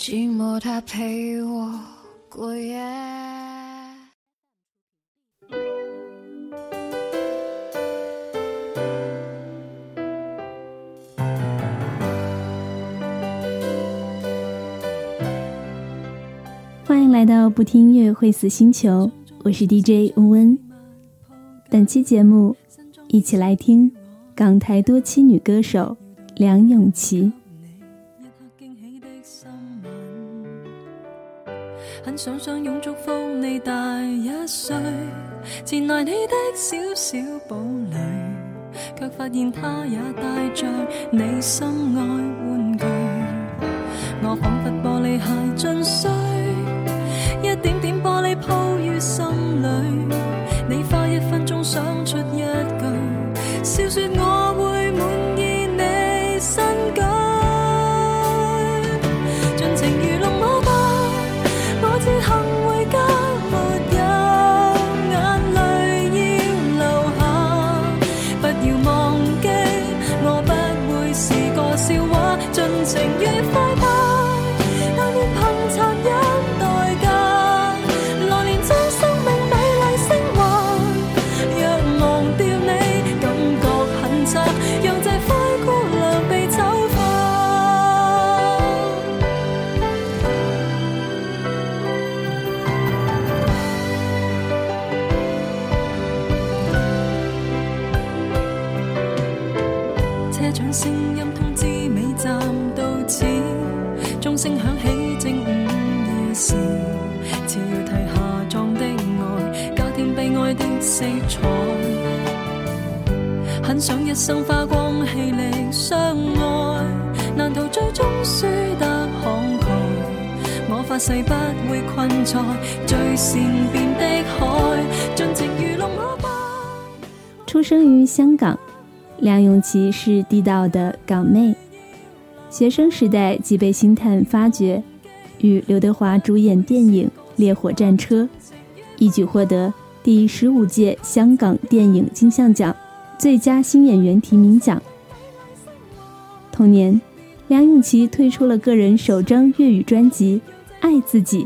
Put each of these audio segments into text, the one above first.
寂寞，它陪我过夜。欢迎来到不听音乐会死星球，我是 DJ 温温。本期节目，一起来听港台多栖女歌手梁咏琪。想想拥祝福你大一岁，前来你的小小堡垒，却发现他也带着你心爱玩具，我仿佛玻璃鞋尽碎。掌声音通知尾站到此，钟声响起正午夜时，潮提下撞的爱，加添悲哀的色彩。很想一生花光气力相爱，难逃，最终输得慷慨？我发誓不会困在最善变的海，尽情愚弄我吧。出生于香港。梁咏琪是地道的港妹，学生时代即被星探发掘，与刘德华主演电影《烈火战车》，一举获得第十五届香港电影金像奖最佳新演员提名奖。同年，梁咏琪推出了个人首张粤语专辑《爱自己》，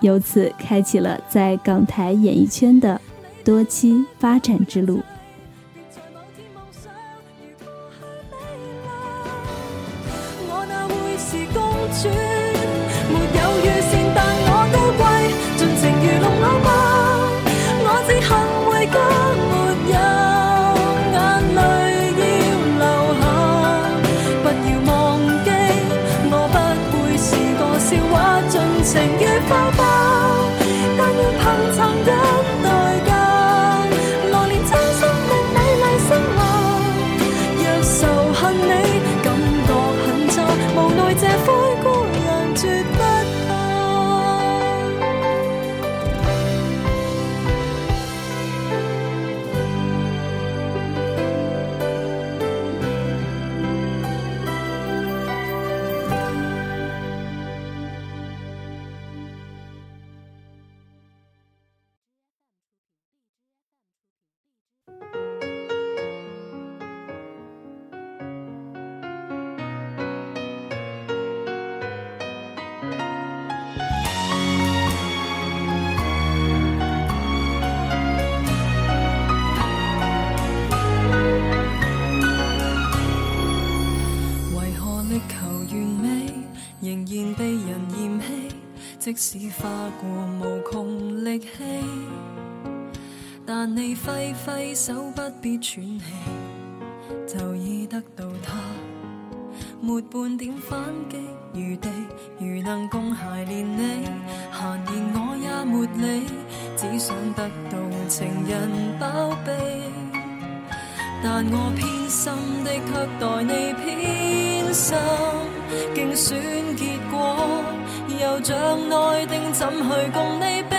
由此开启了在港台演艺圈的多期发展之路。是公主。使花过无穷力气，但你挥挥手不必喘气，就已得到他，没半点反击余地。如能共偕连理，闲言我也没理，只想得到情人宝贝。但我偏心的，却待你偏心，竞选结果。又像内定，怎去共你比？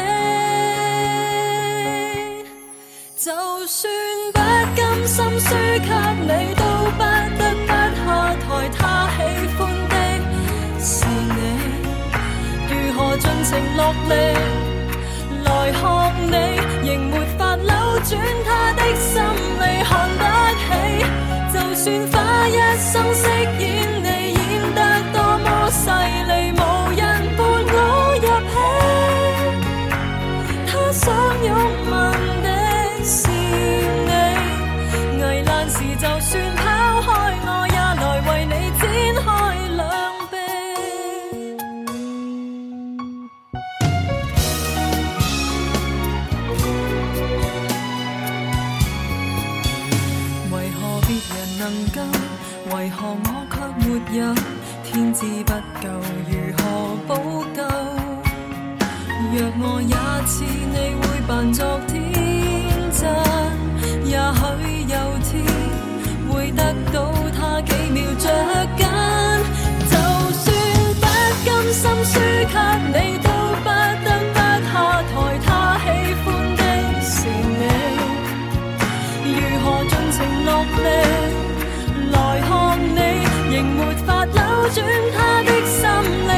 就算不甘心输给你，都不得不下台。他喜欢的是你，如何尽情落力来学你，仍没法扭转他的心理看不起。就算。一天知不夠，如何補救？若我也似你，會扮作天真，也許有天會得到他幾秒着緊。就算不甘心輸給你，都不得不下台。他喜歡的是你，如何盡情落力？仍没法扭转他的心。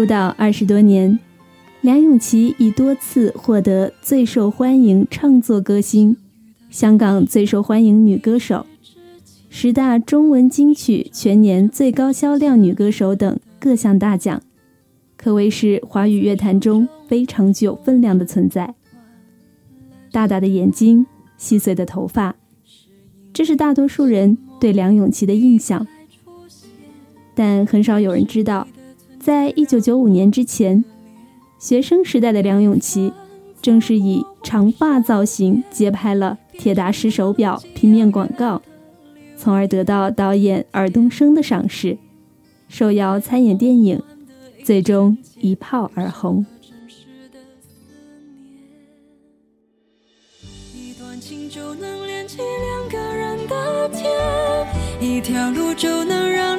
出道二十多年，梁咏琪已多次获得最受欢迎创作歌星、香港最受欢迎女歌手、十大中文金曲全年最高销量女歌手等各项大奖，可谓是华语乐坛中非常具有分量的存在。大大的眼睛，细碎的头发，这是大多数人对梁咏琪的印象，但很少有人知道。在一九九五年之前，学生时代的梁咏琪，正是以长发造型接拍了铁达时手表平面广告，从而得到导演尔冬升的赏识，受邀参演电影，最终一炮而红。一就能两个。条路让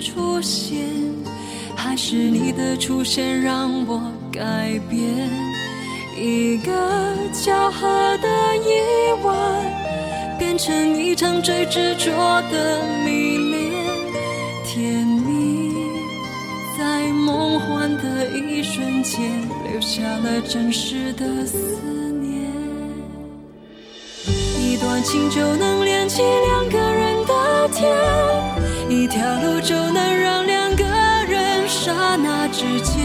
出现，还是你的出现让我改变。一个巧合的夜晚，变成一场最执着的迷恋。甜蜜在梦幻的一瞬间，留下了真实的思念。一段情就能连起两个。一条路就能让两个人刹那之间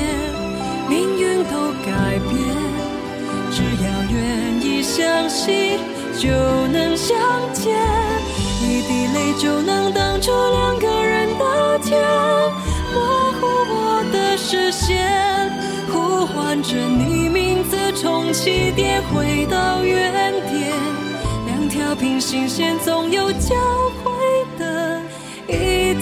命运都改变，只要愿意相信就能相见。一滴泪就能挡住两个人的天，模糊我的视线，呼唤着你名字，从起点回到原点，两条平行线总有交。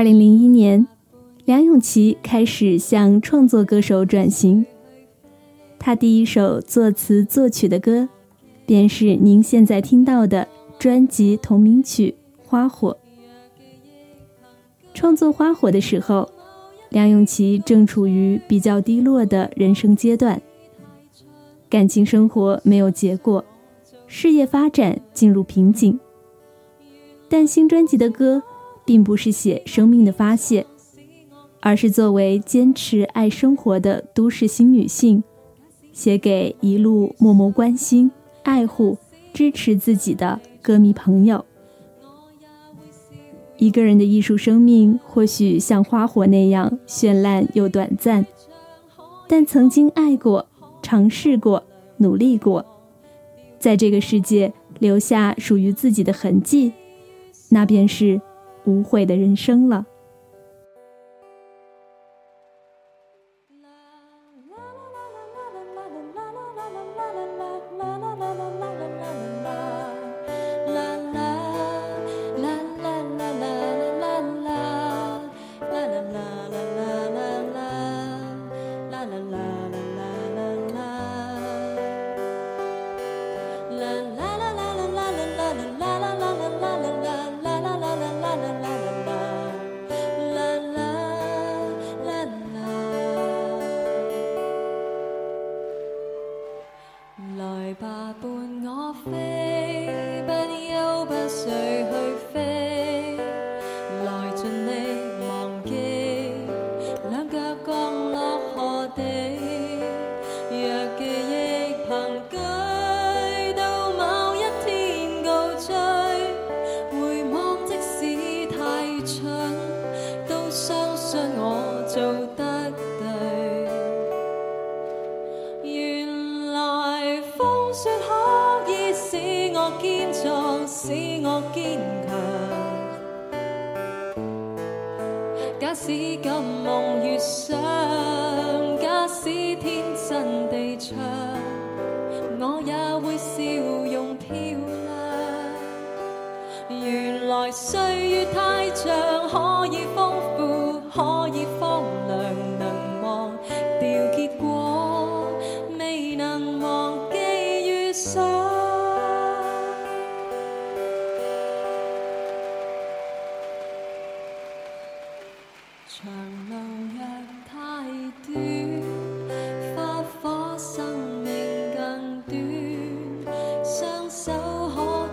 二零零一年，梁咏琪开始向创作歌手转型。她第一首作词作曲的歌，便是您现在听到的专辑同名曲《花火》。创作《花火》的时候，梁咏琪正处于比较低落的人生阶段，感情生活没有结果，事业发展进入瓶颈。但新专辑的歌。并不是写生命的发泄，而是作为坚持爱生活的都市新女性，写给一路默默关心、爱护、支持自己的歌迷朋友。一个人的艺术生命或许像花火那样绚烂又短暂，但曾经爱过、尝试过、努力过，在这个世界留下属于自己的痕迹，那便是。无悔的人生了。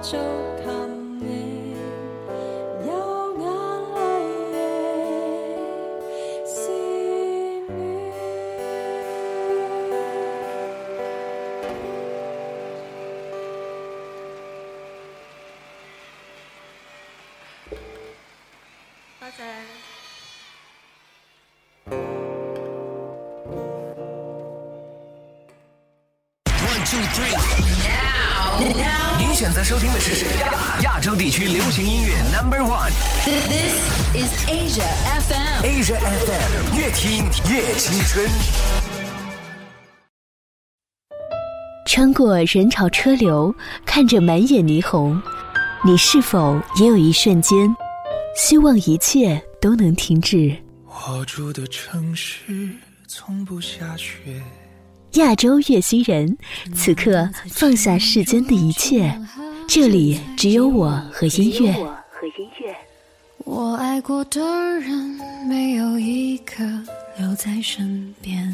手套。听夜，青春。穿过人潮车流，看着满眼霓虹，你是否也有一瞬间，希望一切都能停止？我住的城市从不下雪。亚洲月星人，此刻放下世间的一切，这里只有我和音乐，和音乐。我爱过的人，没有一个留在身边，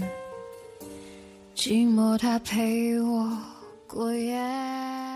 寂寞它陪我过夜。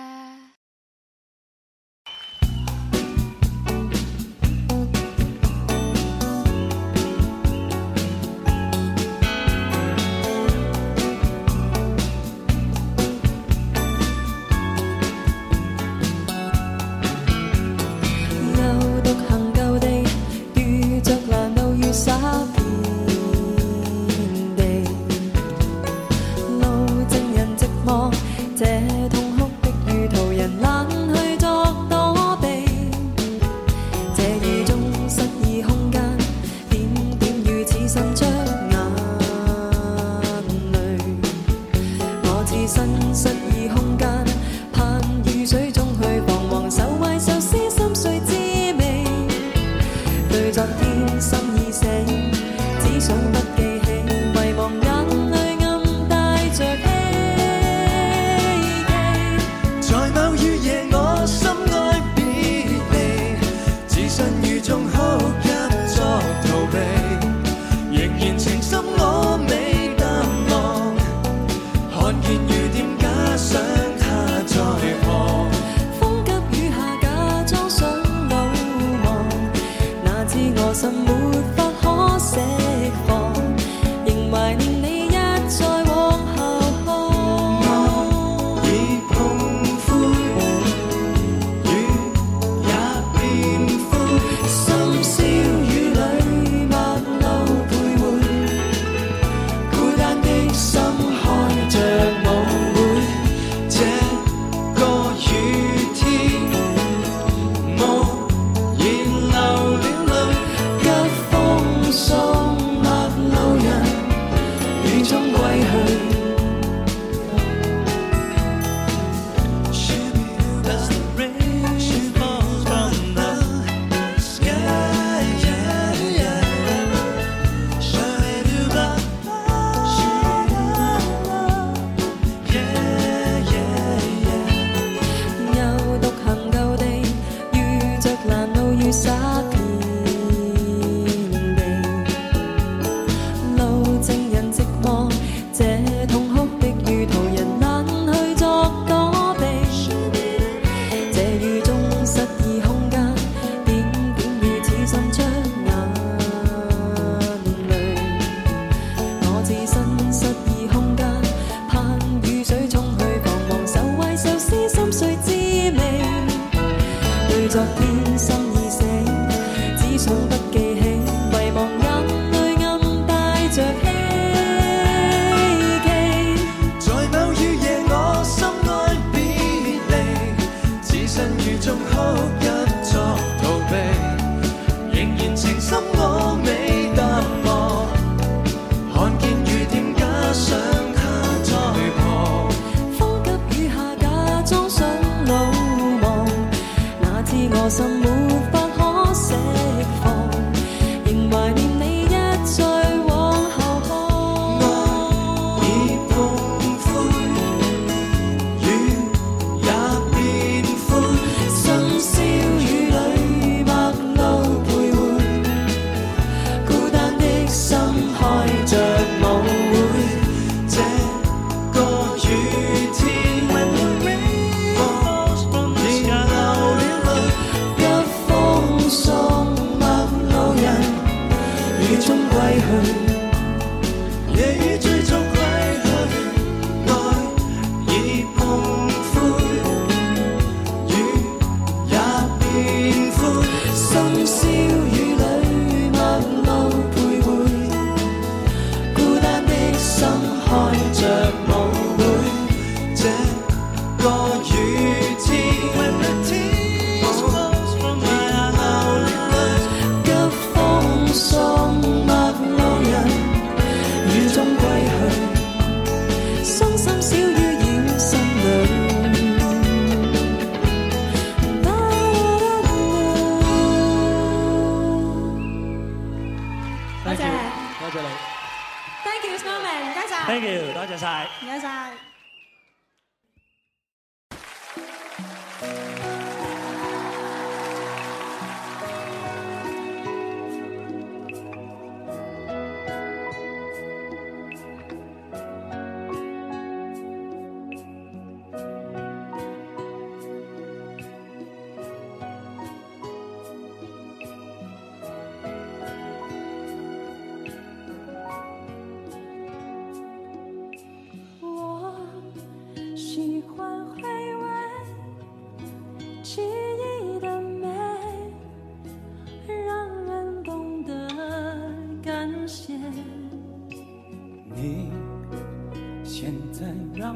仲后。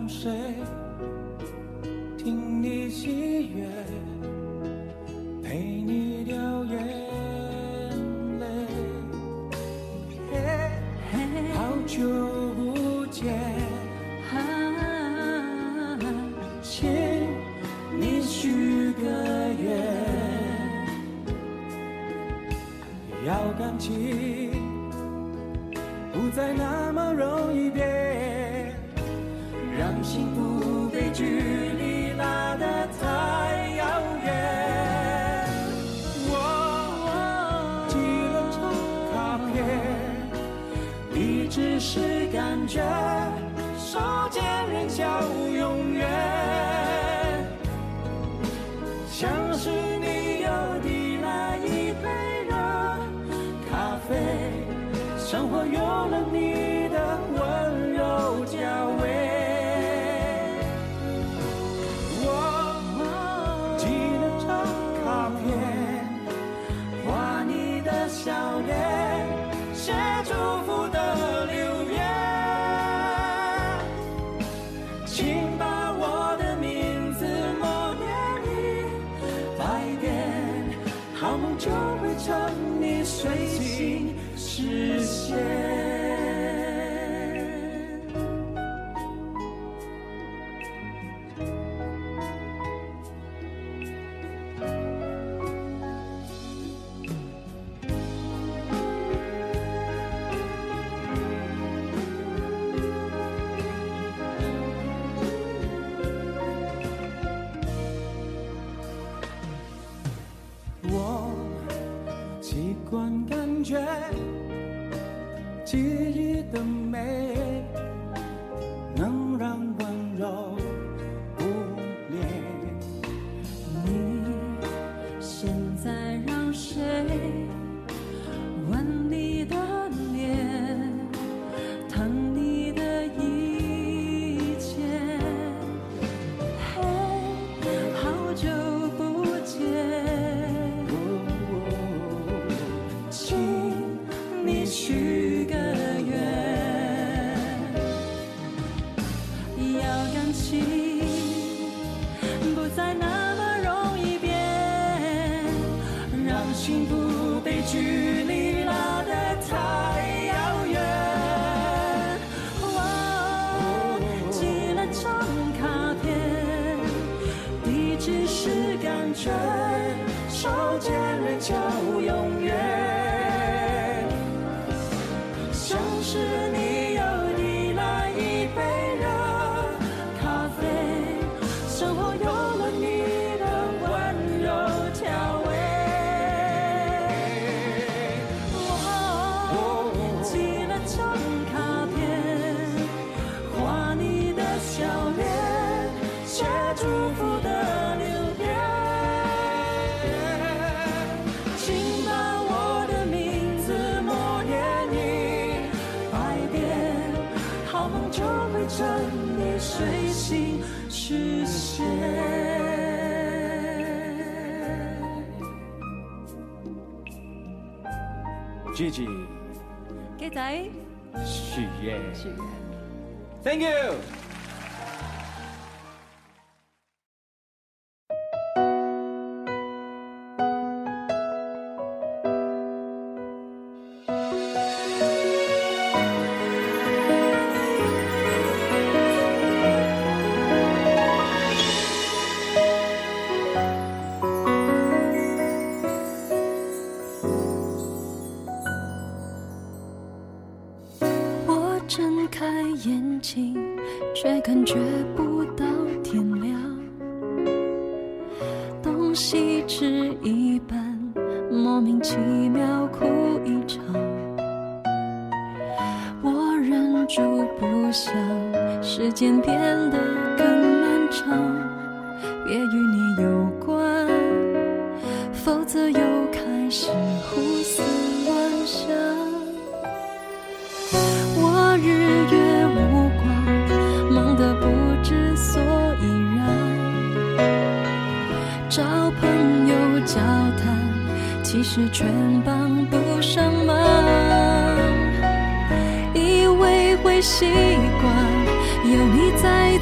谁听你喜悦？见人笑，永远像是你有的那一杯热咖啡，生活有了你。惯感觉，记忆的美。许愿，Thank you。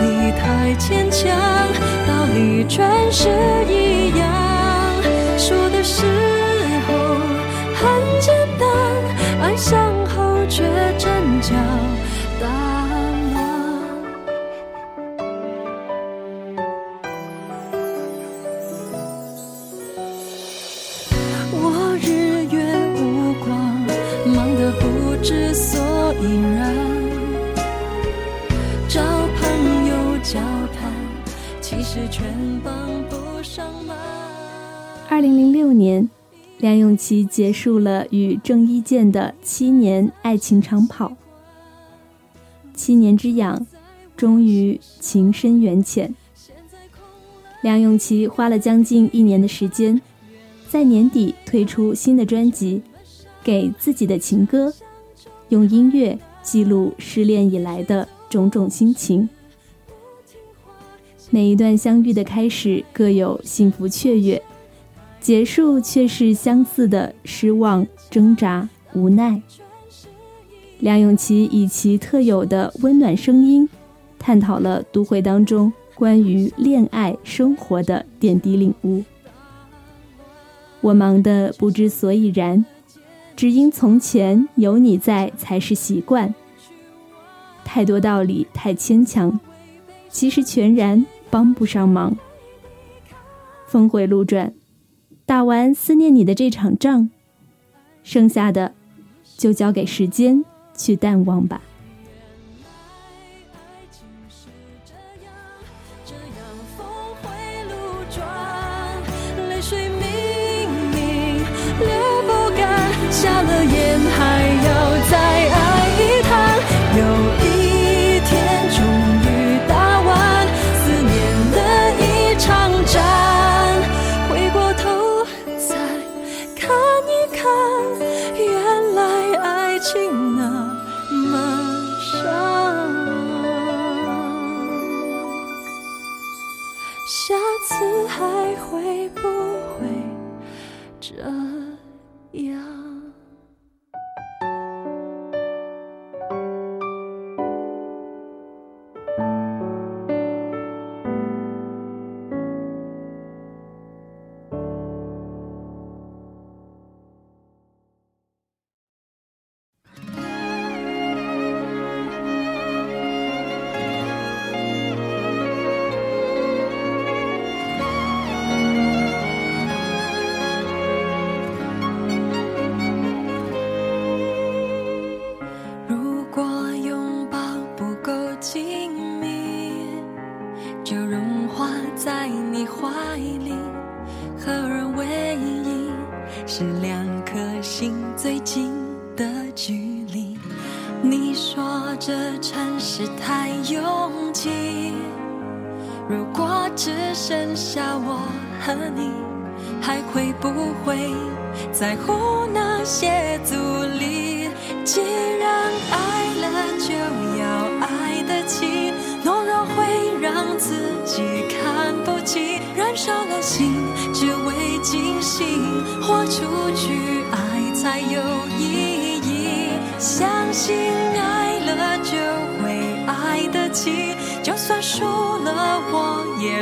你太坚强，道理全是一样。二零零六年，梁咏琪结束了与郑伊健的七年爱情长跑。七年之痒，终于情深缘浅。梁咏琪花了将近一年的时间，在年底推出新的专辑《给自己的情歌》，用音乐记录失恋以来的种种心情。每一段相遇的开始，各有幸福雀跃。结束却是相似的失望、挣扎、无奈。梁咏琪以其特有的温暖声音，探讨了都会当中关于恋爱生活的点滴领悟。我忙得不知所以然，只因从前有你在才是习惯。太多道理太牵强，其实全然帮不上忙。峰回路转。打完思念你的这场仗，剩下的就交给时间去淡忘吧。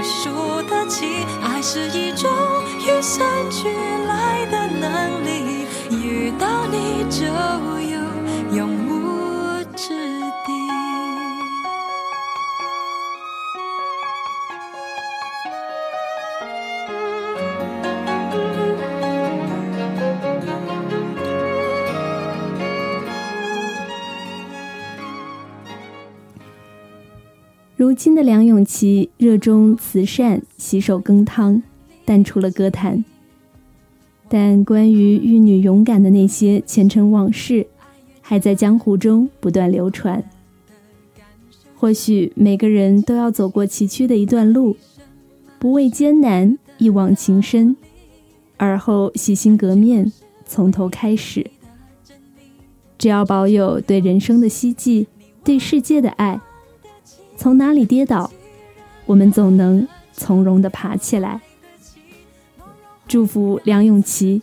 输得起，爱是一种与生俱来的能力。遇到你就有。勇。如今的梁咏琪热衷慈善，洗手羹汤，淡出了歌坛。但关于玉女勇敢的那些前尘往事，还在江湖中不断流传。或许每个人都要走过崎岖的一段路，不畏艰难，一往情深，而后洗心革面，从头开始。只要保有对人生的希冀，对世界的爱。从哪里跌倒，我们总能从容的爬起来。祝福梁咏琪，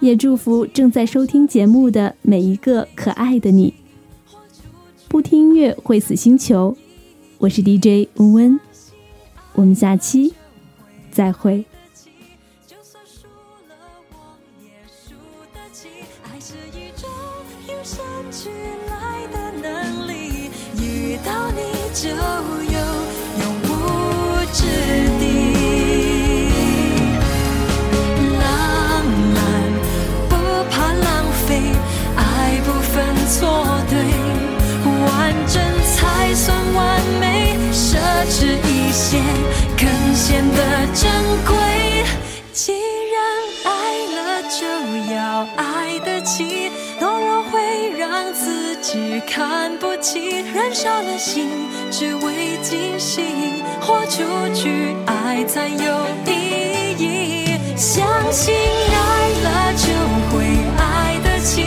也祝福正在收听节目的每一个可爱的你。不听音乐会死星球，我是 DJ 温温，我们下期再会。就有永无止境。浪漫不怕浪费，爱不分错对，完整才算完美。奢侈一些，更显得珍贵。既然爱了，就要爱得起。只看不起，燃烧了心，只为惊喜，活出去，爱才有意义。相信爱了就会爱得起，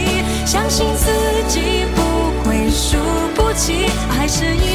相信自己不会输不起，爱是一。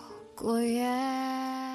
过夜。